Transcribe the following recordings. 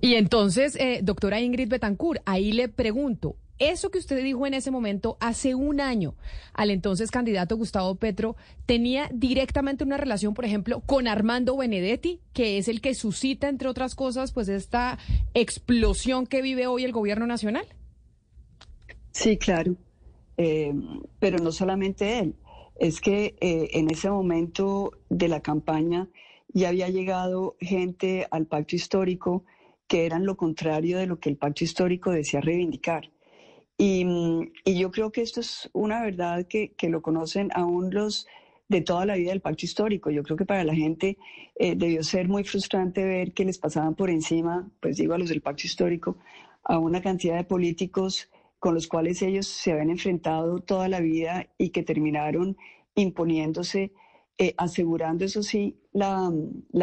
Y entonces, eh, doctora Ingrid Betancourt, ahí le pregunto, eso que usted dijo en ese momento, hace un año, al entonces candidato Gustavo Petro, ¿tenía directamente una relación, por ejemplo, con Armando Benedetti, que es el que suscita, entre otras cosas, pues esta explosión que vive hoy el gobierno nacional? Sí, claro. Eh, pero no solamente él. Es que eh, en ese momento de la campaña ya había llegado gente al pacto histórico que eran lo contrario de lo que el pacto histórico decía reivindicar. Y, yo creo que esto es una verdad que, lo conocen aún los de toda la vida del pacto histórico. Yo creo que para la gente eh, debió ser muy frustrante ver que les pasaban por encima, pues digo a los del pacto histórico, a una cantidad de políticos con los cuales ellos se habían enfrentado toda la vida y que terminaron imponiéndose, eh, asegurando, eso sí, la,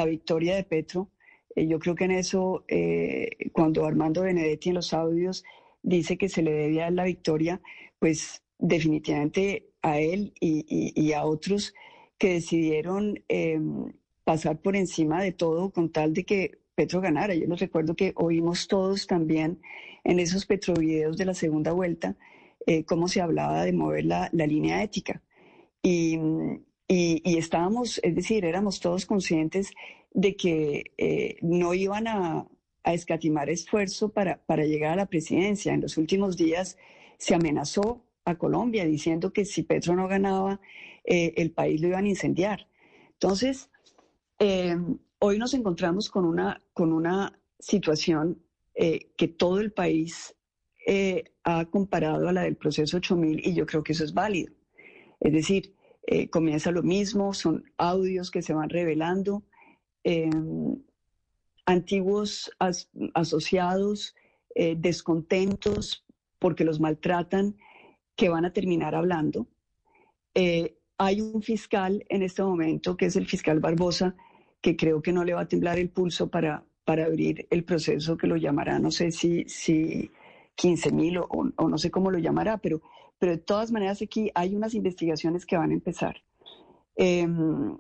victoria de Petro. Eh, yo creo que en eso, eh, cuando Armando Benedetti en los audios dice que se le debía la victoria, pues definitivamente a él y, a otros que decidieron em, pasar por encima de todo con tal de que Petro ganara. Yo les recuerdo que oímos todos también en esos petrovideos de la segunda vuelta, eh, cómo se hablaba de mover la, línea ética. Y, estábamos, es decir, éramos todos conscientes de que eh, no iban a, escatimar esfuerzo para, para llegar a la presidencia. En los últimos días se amenazó a Colombia diciendo que si Petro no ganaba, eh, el país lo iban a incendiar. Entonces, hoy nos encontramos con una, con una situación eh, que todo el país eh, ha comparado a la del proceso 8000 y yo creo que eso es válido. Es decir, eh, comienza lo mismo, son audios que se van revelando, em, antiguos asociados, descontentos porque los maltratan, que van a terminar hablando. hay un fiscal en este momento, que es el fiscal Barbosa, que creo que no le va a temblar el pulso para, para abrir el proceso que lo llamará, no sé si, si 15 mil o, no sé cómo lo llamará, pero, pero de todas maneras aquí hay unas investigaciones que van a empezar. Em,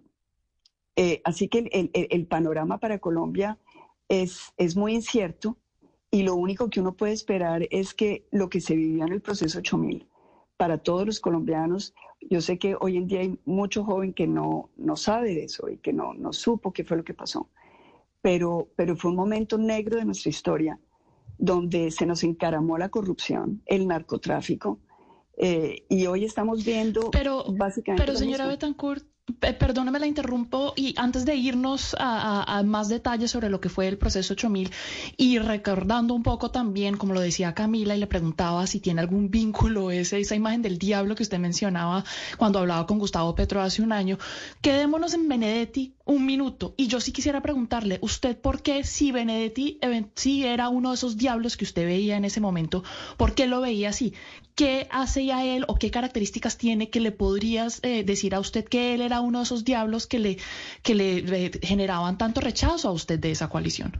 eh, así que el, panorama para Colombia es, es muy incierto y lo único que uno puede esperar es que lo que se vivió en el proceso 8000 para todos los colombianos, yo sé que hoy en día hay mucho joven que no, no sabe de eso y que no, no supo qué fue lo que pasó pero, pero fue un momento negro de nuestra historia donde se nos encaramó la corrupción, el narcotráfico, eh, y hoy estamos viendo pero, básicamente... Pero señora Betancourt, Perdóneme la interrumpo y antes de irnos a, más detalles sobre lo que fue el proceso 8000 y recordando un poco también, como lo decía Camila y le preguntaba si tiene algún vínculo ese, esa imagen del diablo que usted mencionaba cuando hablaba con Gustavo Petro hace un año, quedémonos en Benedetti un minuto y yo sí quisiera preguntarle, ¿usted por qué si Benedetti sí era uno de esos diablos que usted veía en ese momento, por qué lo veía así? ¿Qué hace a él o qué características tiene que le podrías eh, decir a usted que él era uno de esos diablos que le, que le, generaban tanto rechazo a usted de esa coalición?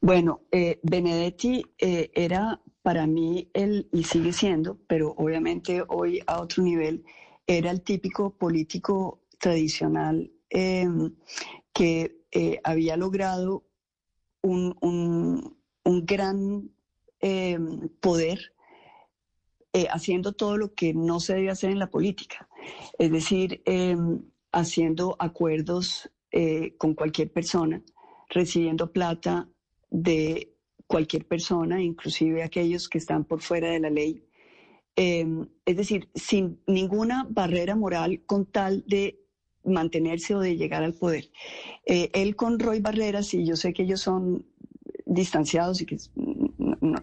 Bueno, eh, Benedetti eh, era para mí él, y sigue siendo, pero obviamente hoy a otro nivel, era el típico político tradicional em, que había logrado un, un gran em, poder eh, haciendo todo lo que no se debe hacer en la política, es decir, em, haciendo acuerdos eh, con cualquier persona, recibiendo plata de cualquier persona, inclusive aquellos que están por fuera de la ley. Em, es decir, sin ninguna barrera moral con tal de mantenerse o de llegar al poder. Eh, él con Roy Barreras, y yo sé que ellos son distanciados y que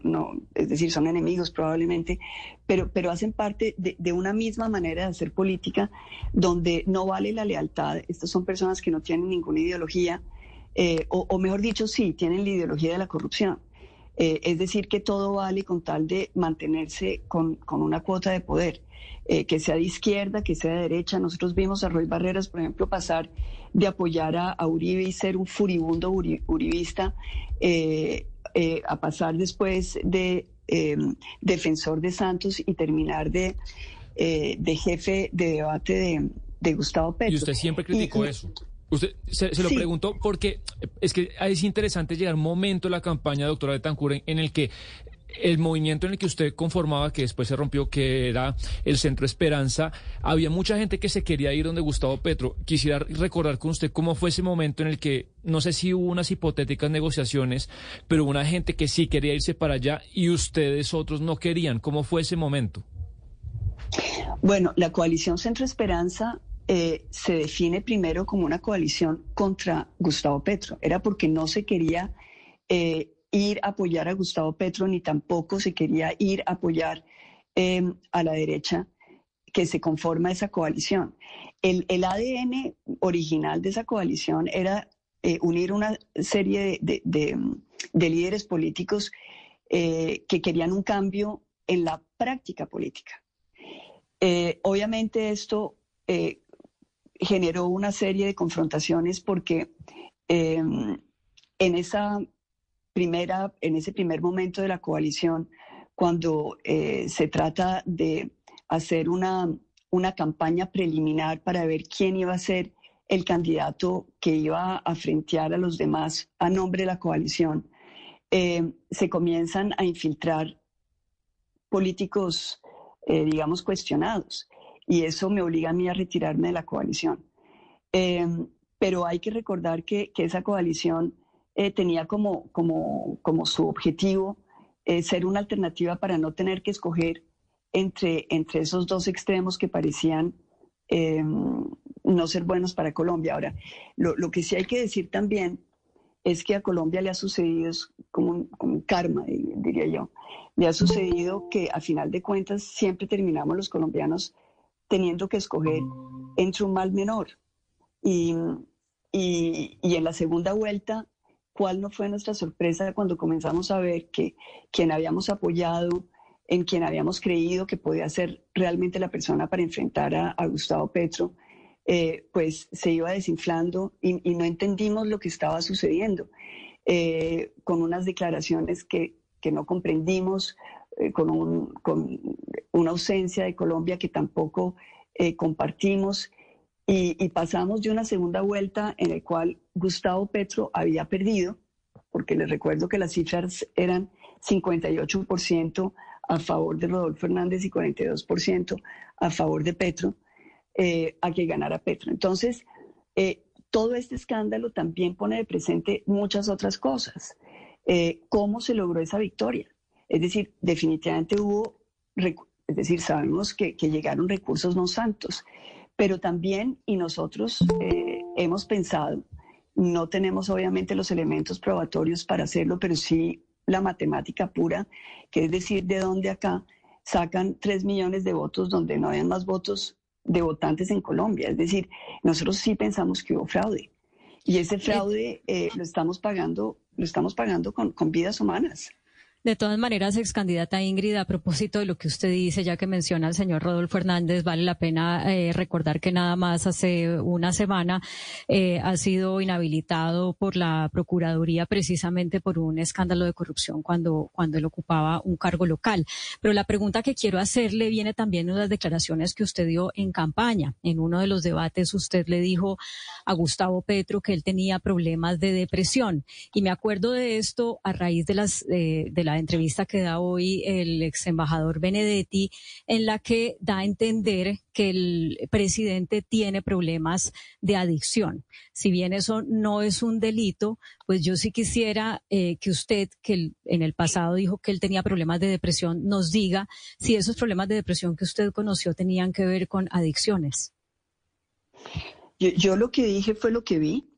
no, es decir, son enemigos probablemente, pero, pero hacen parte de, una misma manera de hacer política donde no vale la lealtad. Estas son personas que no tienen ninguna ideología, eh, o, mejor dicho, sí, tienen la ideología de la corrupción. Eh, es decir, que todo vale con tal de mantenerse con, una cuota de poder, eh, que sea de izquierda, que sea de derecha. Nosotros vimos a Roy Barreras, por ejemplo, pasar de apoyar a, Uribe y ser un furibundo uribista a pasar después de em, defensor de Santos y terminar de, eh, de jefe de debate de, Gustavo Petro. Y usted siempre criticó eso. Usted se, lo preguntó porque es que es interesante llegar un momento en la campaña, doctora Betancur, en el que el movimiento en el que usted conformaba, que después se rompió, que era el Centro Esperanza, había mucha gente que se quería ir donde Gustavo Petro. Quisiera recordar con usted cómo fue ese momento en el que, no sé si hubo unas hipotéticas negociaciones, pero una gente que sí quería irse para allá y ustedes otros no querían. ¿Cómo fue ese momento? Bueno, la coalición Centro Esperanza eh, se define primero como una coalición contra Gustavo Petro. Era porque no se quería... Eh, ir a apoyar a Gustavo Petro, ni tampoco se quería ir a apoyar em, a la derecha que se conforma esa coalición. El, ADN original de esa coalición era eh, unir una serie de, líderes políticos eh, que querían un cambio en la práctica política. Eh, obviamente esto generó una serie de confrontaciones porque em, en esa primera, en ese primer momento de la coalición, cuando eh, se trata de hacer una, una campaña preliminar para ver quién iba a ser el candidato que iba a frentear a los demás a nombre de la coalición, eh, se comienzan a infiltrar políticos, eh, digamos, cuestionados. Y eso me obliga a mí a retirarme de la coalición. pero hay que recordar que, que esa coalición eh, tenía como, como, como, su objetivo eh, ser una alternativa para no tener que escoger entre, entre esos dos extremos que parecían em, no ser buenos para Colombia. Ahora, lo, lo, que sí hay que decir también es que a Colombia le ha sucedido, es como un, como un karma, diría yo, le ha sucedido que a final de cuentas siempre terminamos los colombianos teniendo que escoger entre un mal menor. Y, y, y en la segunda vuelta cuál no fue nuestra sorpresa cuando comenzamos a ver que quien habíamos apoyado, en quien habíamos creído que podía ser realmente la persona para enfrentar a, Gustavo Petro, eh, pues se iba desinflando y, no entendimos lo que estaba sucediendo, eh, con unas declaraciones que, no comprendimos, eh, con, con, una ausencia de Colombia que tampoco compartimos y, pasamos de una segunda vuelta en la cual Gustavo Petro había perdido, porque les recuerdo que las cifras eran 58% a favor de Rodolfo Hernández y 42% a favor de Petro, eh, a que ganara Petro. Entonces, eh, todo este escándalo también pone de presente muchas otras cosas. Eh, ¿Cómo se logró esa victoria? Es decir, definitivamente hubo, es decir, sabemos que, que llegaron recursos no santos. Pero también, y nosotros eh, hemos pensado, no tenemos obviamente los elementos probatorios para hacerlo, pero sí la matemática pura, que es decir, de dónde acá sacan tres millones de votos donde no hayan más votos de votantes en Colombia. Es decir, nosotros sí pensamos que hubo fraude. Y ese fraude eh, lo estamos pagando, lo estamos pagando con, con vidas humanas. De todas maneras, ex candidata Ingrid, a propósito de lo que usted dice, ya que menciona al señor Rodolfo Hernández, vale la pena eh, recordar que nada más hace una semana eh, ha sido inhabilitado por la Procuraduría precisamente por un escándalo de corrupción cuando, cuando él ocupaba un cargo local. Pero la pregunta que quiero hacerle viene también de las declaraciones que usted dio en campaña. En uno de los debates usted le dijo a Gustavo Petro que él tenía problemas de depresión. Y me acuerdo de esto a raíz de las eh, de la entrevista que da hoy el ex embajador Benedetti, en la que da a entender que el presidente tiene problemas de adicción. Si bien eso no es un delito, pues yo sí quisiera eh, que usted, que en el pasado dijo que él tenía problemas de depresión, nos diga si esos problemas de depresión que usted conoció tenían que ver con adicciones. Yo, lo que dije fue lo que vi.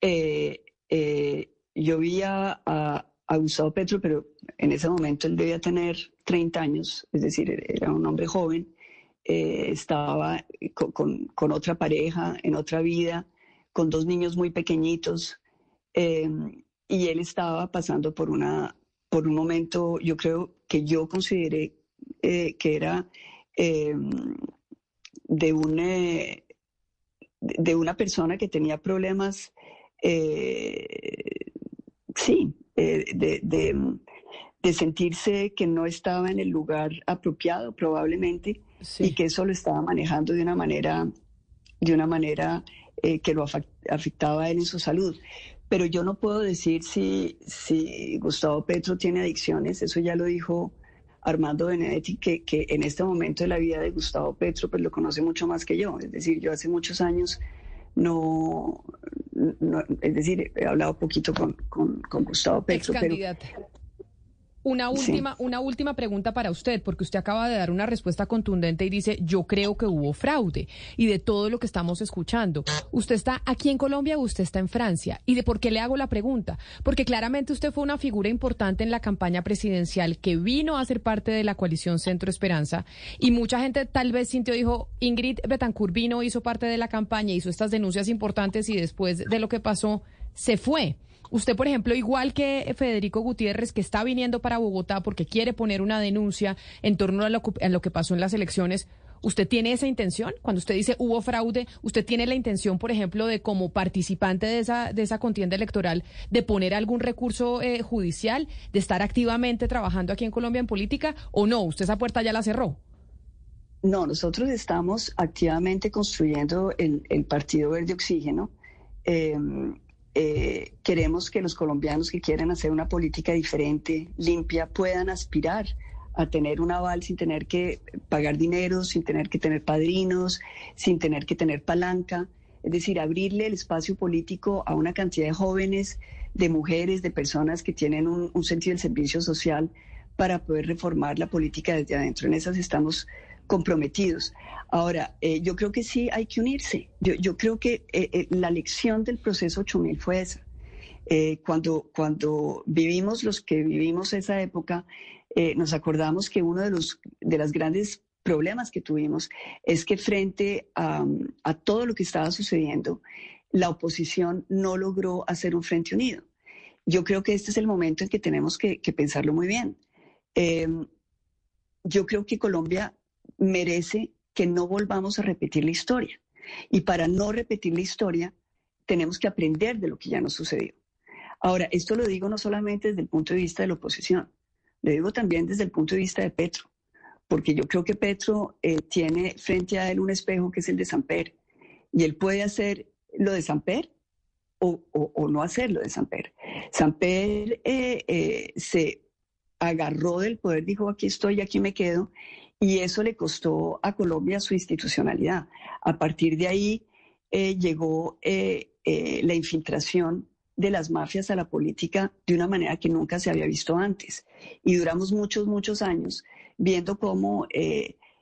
Eh, eh, yo vi a, a Gustavo Petro, pero en ese momento él debía tener 30 años, es decir, era un hombre joven, eh, estaba con, otra pareja, en otra vida, con dos niños muy pequeñitos, em, y él estaba pasando por, una, por un momento, yo creo que yo consideré eh, que era em, de, un, eh, de una persona que tenía problemas, sí, eh, de, sentirse que no estaba en el lugar apropiado probablemente y que eso lo estaba manejando de una manera, de una manera eh, que lo, afectaba a él en su salud. Pero yo no puedo decir si, si Gustavo Petro tiene adicciones, eso ya lo dijo Armando Benedetti, que, que en este momento de la vida de Gustavo Petro, pues lo conoce mucho más que yo. Es decir, yo hace muchos años no, es decir, he hablado poquito con, con, Gustavo Petro. Pero, una última, una última pregunta para usted, porque usted acaba de dar una respuesta contundente y dice, yo creo que hubo fraude. Y de todo lo que estamos escuchando, ¿usted está aquí en Colombia o usted está en Francia? ¿Y de por qué le hago la pregunta? Porque claramente usted fue una figura importante en la campaña presidencial que vino a ser parte de la coalición Centro Esperanza. Y mucha gente tal vez sintió, dijo, Ingrid Betancourt vino, hizo parte de la campaña, hizo estas denuncias importantes y después de lo que pasó, se fue. Usted, por ejemplo, igual que Federico Gutiérrez, que está viniendo para Bogotá porque quiere poner una denuncia en torno a lo, que pasó en las elecciones, ¿Usted tiene esa intención? Cuando usted dice hubo fraude, ¿usted tiene la intención, por ejemplo, de como participante de esa, de esa contienda electoral, de poner algún recurso eh, judicial, de estar activamente trabajando aquí en Colombia en política o no? ¿Usted esa puerta ya la cerró? No, nosotros estamos activamente construyendo el, Partido Verde Oxígeno. Em, eh, queremos que los colombianos que quieran hacer una política diferente, limpia, puedan aspirar a tener un aval sin tener que pagar dinero, sin tener que tener padrinos, sin tener que tener palanca. Es decir, abrirle el espacio político a una cantidad de jóvenes, de mujeres, de personas que tienen un, un sentido del servicio social para poder reformar la política desde adentro. En esas estamos comprometidos. Ahora, eh, yo creo que sí hay que unirse. Yo, creo que eh, eh, la lección del proceso 8000 fue esa. cuando, cuando vivimos los que vivimos esa época, nos acordamos que uno de los de los grandes problemas que tuvimos es que frente a, todo lo que estaba sucediendo, la oposición no logró hacer un frente unido. Yo creo que este es el momento en que tenemos que, que pensarlo muy bien. yo creo que Colombia merece que no volvamos a repetir la historia. Y para no repetir la historia, tenemos que aprender de lo que ya nos sucedió. Ahora, esto lo digo no solamente desde el punto de vista de la oposición, lo digo también desde el punto de vista de Petro, porque yo creo que Petro eh, tiene frente a él un espejo que es el de Samper, y él puede hacer lo de Samper o, o, no hacer lo de Samper. Samper eh, eh, se agarró del poder, dijo, aquí estoy, aquí me quedo, y eso le costó a Colombia su institucionalidad. A partir de ahí eh, llegó eh, eh, la infiltración de las mafias a la política de una manera que nunca se había visto antes. Y duramos muchos, muchos años viendo cómo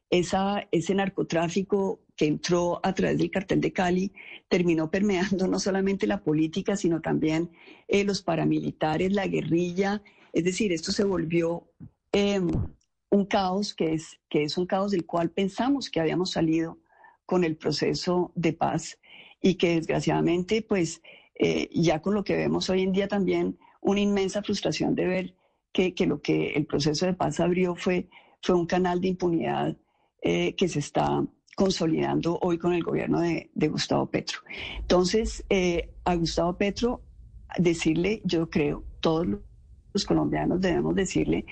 esa, ese narcotráfico que entró a través del cartel de Cali terminó permeando no solamente la política, sino también los paramilitares, la guerrilla. Es decir, esto se volvió em, un caos que es, que es un caos del cual pensamos que habíamos salido con el proceso de paz y que desgraciadamente, pues eh, ya con lo que vemos hoy en día también, una inmensa frustración de ver que, lo que el proceso de paz abrió fue, fue un canal de impunidad eh, que se está consolidando hoy con el gobierno de, Gustavo Petro. Entonces, eh, a Gustavo Petro, decirle, yo creo, todos los colombianos debemos decirle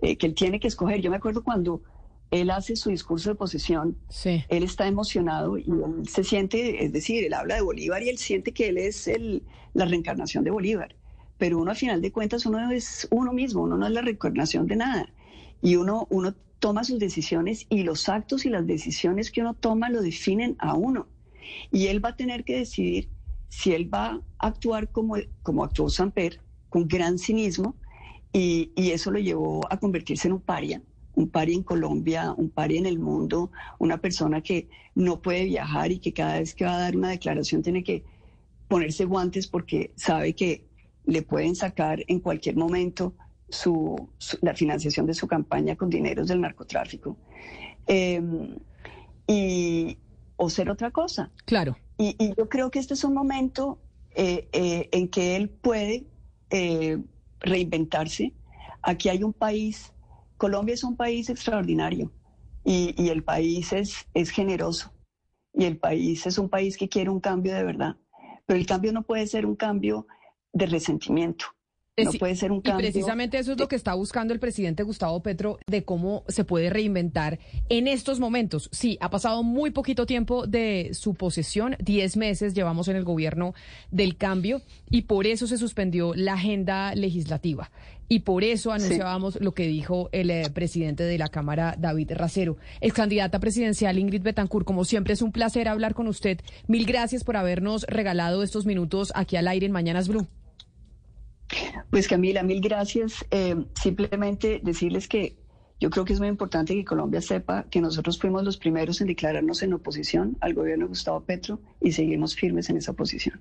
eh, que él tiene que escoger. Yo me acuerdo cuando él hace su discurso de posesión, él está emocionado y él se siente, es decir, él habla de Bolívar y él siente que él es el, la reencarnación de Bolívar. Pero uno, a final de cuentas, uno es uno mismo, uno no es la reencarnación de nada. Y uno, uno toma sus decisiones y los actos y las decisiones que uno toma lo definen a uno. Y él va a tener que decidir si él va a actuar como, como actuó Samper, con gran cinismo, y, eso lo llevó a convertirse en un paria, un paria en Colombia, un paria en el mundo, una persona que no puede viajar y que cada vez que va a dar una declaración tiene que ponerse guantes porque sabe que le pueden sacar en cualquier momento su, la financiación de su campaña con dineros del narcotráfico. Em, y, o ser otra cosa. Claro. Y, yo creo que este es un momento eh, eh, en que él puede eh, reinventarse. Aquí hay un país, Colombia es un país extraordinario y, el país es, es generoso y el país es un país que quiere un cambio de verdad, pero el cambio no puede ser un cambio de resentimiento. No puede ser un cambio. Y precisamente eso es lo que está buscando el presidente Gustavo Petro de cómo se puede reinventar en estos momentos. Sí, ha pasado muy poquito tiempo de su posesión, diez meses llevamos en el gobierno del cambio y por eso se suspendió la agenda legislativa. Y por eso anunciábamos lo que dijo el eh, presidente de la Cámara, David Racero. Ex candidata presidencial Ingrid Betancourt, como siempre es un placer hablar con usted. Mil gracias por habernos regalado estos minutos aquí al aire en Mañanas Blue. Pues Camila, mil gracias. Eh, simplemente decirles que yo creo que es muy importante que Colombia sepa que nosotros fuimos los primeros en declararnos en oposición al gobierno de Gustavo Petro y seguimos firmes en esa posición.